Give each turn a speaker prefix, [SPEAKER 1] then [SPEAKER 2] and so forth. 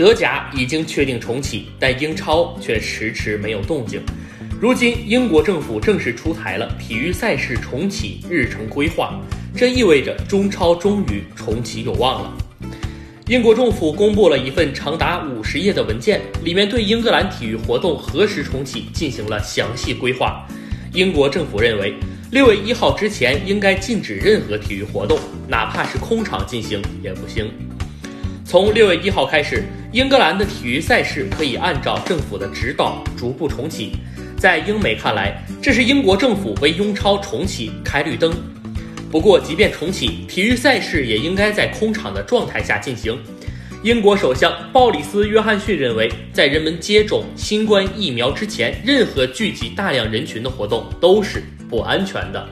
[SPEAKER 1] 德甲已经确定重启，但英超却迟迟没有动静。如今，英国政府正式出台了体育赛事重启日程规划，这意味着中超终于重启有望了。英国政府公布了一份长达五十页的文件，里面对英格兰体育活动何时重启进行了详细规划。英国政府认为，六月一号之前应该禁止任何体育活动，哪怕是空场进行也不行。从六月一号开始，英格兰的体育赛事可以按照政府的指导逐步重启。在英美看来，这是英国政府为英超重启开绿灯。不过，即便重启体育赛事，也应该在空场的状态下进行。英国首相鲍里斯·约翰逊认为，在人们接种新冠疫苗之前，任何聚集大量人群的活动都是不安全的。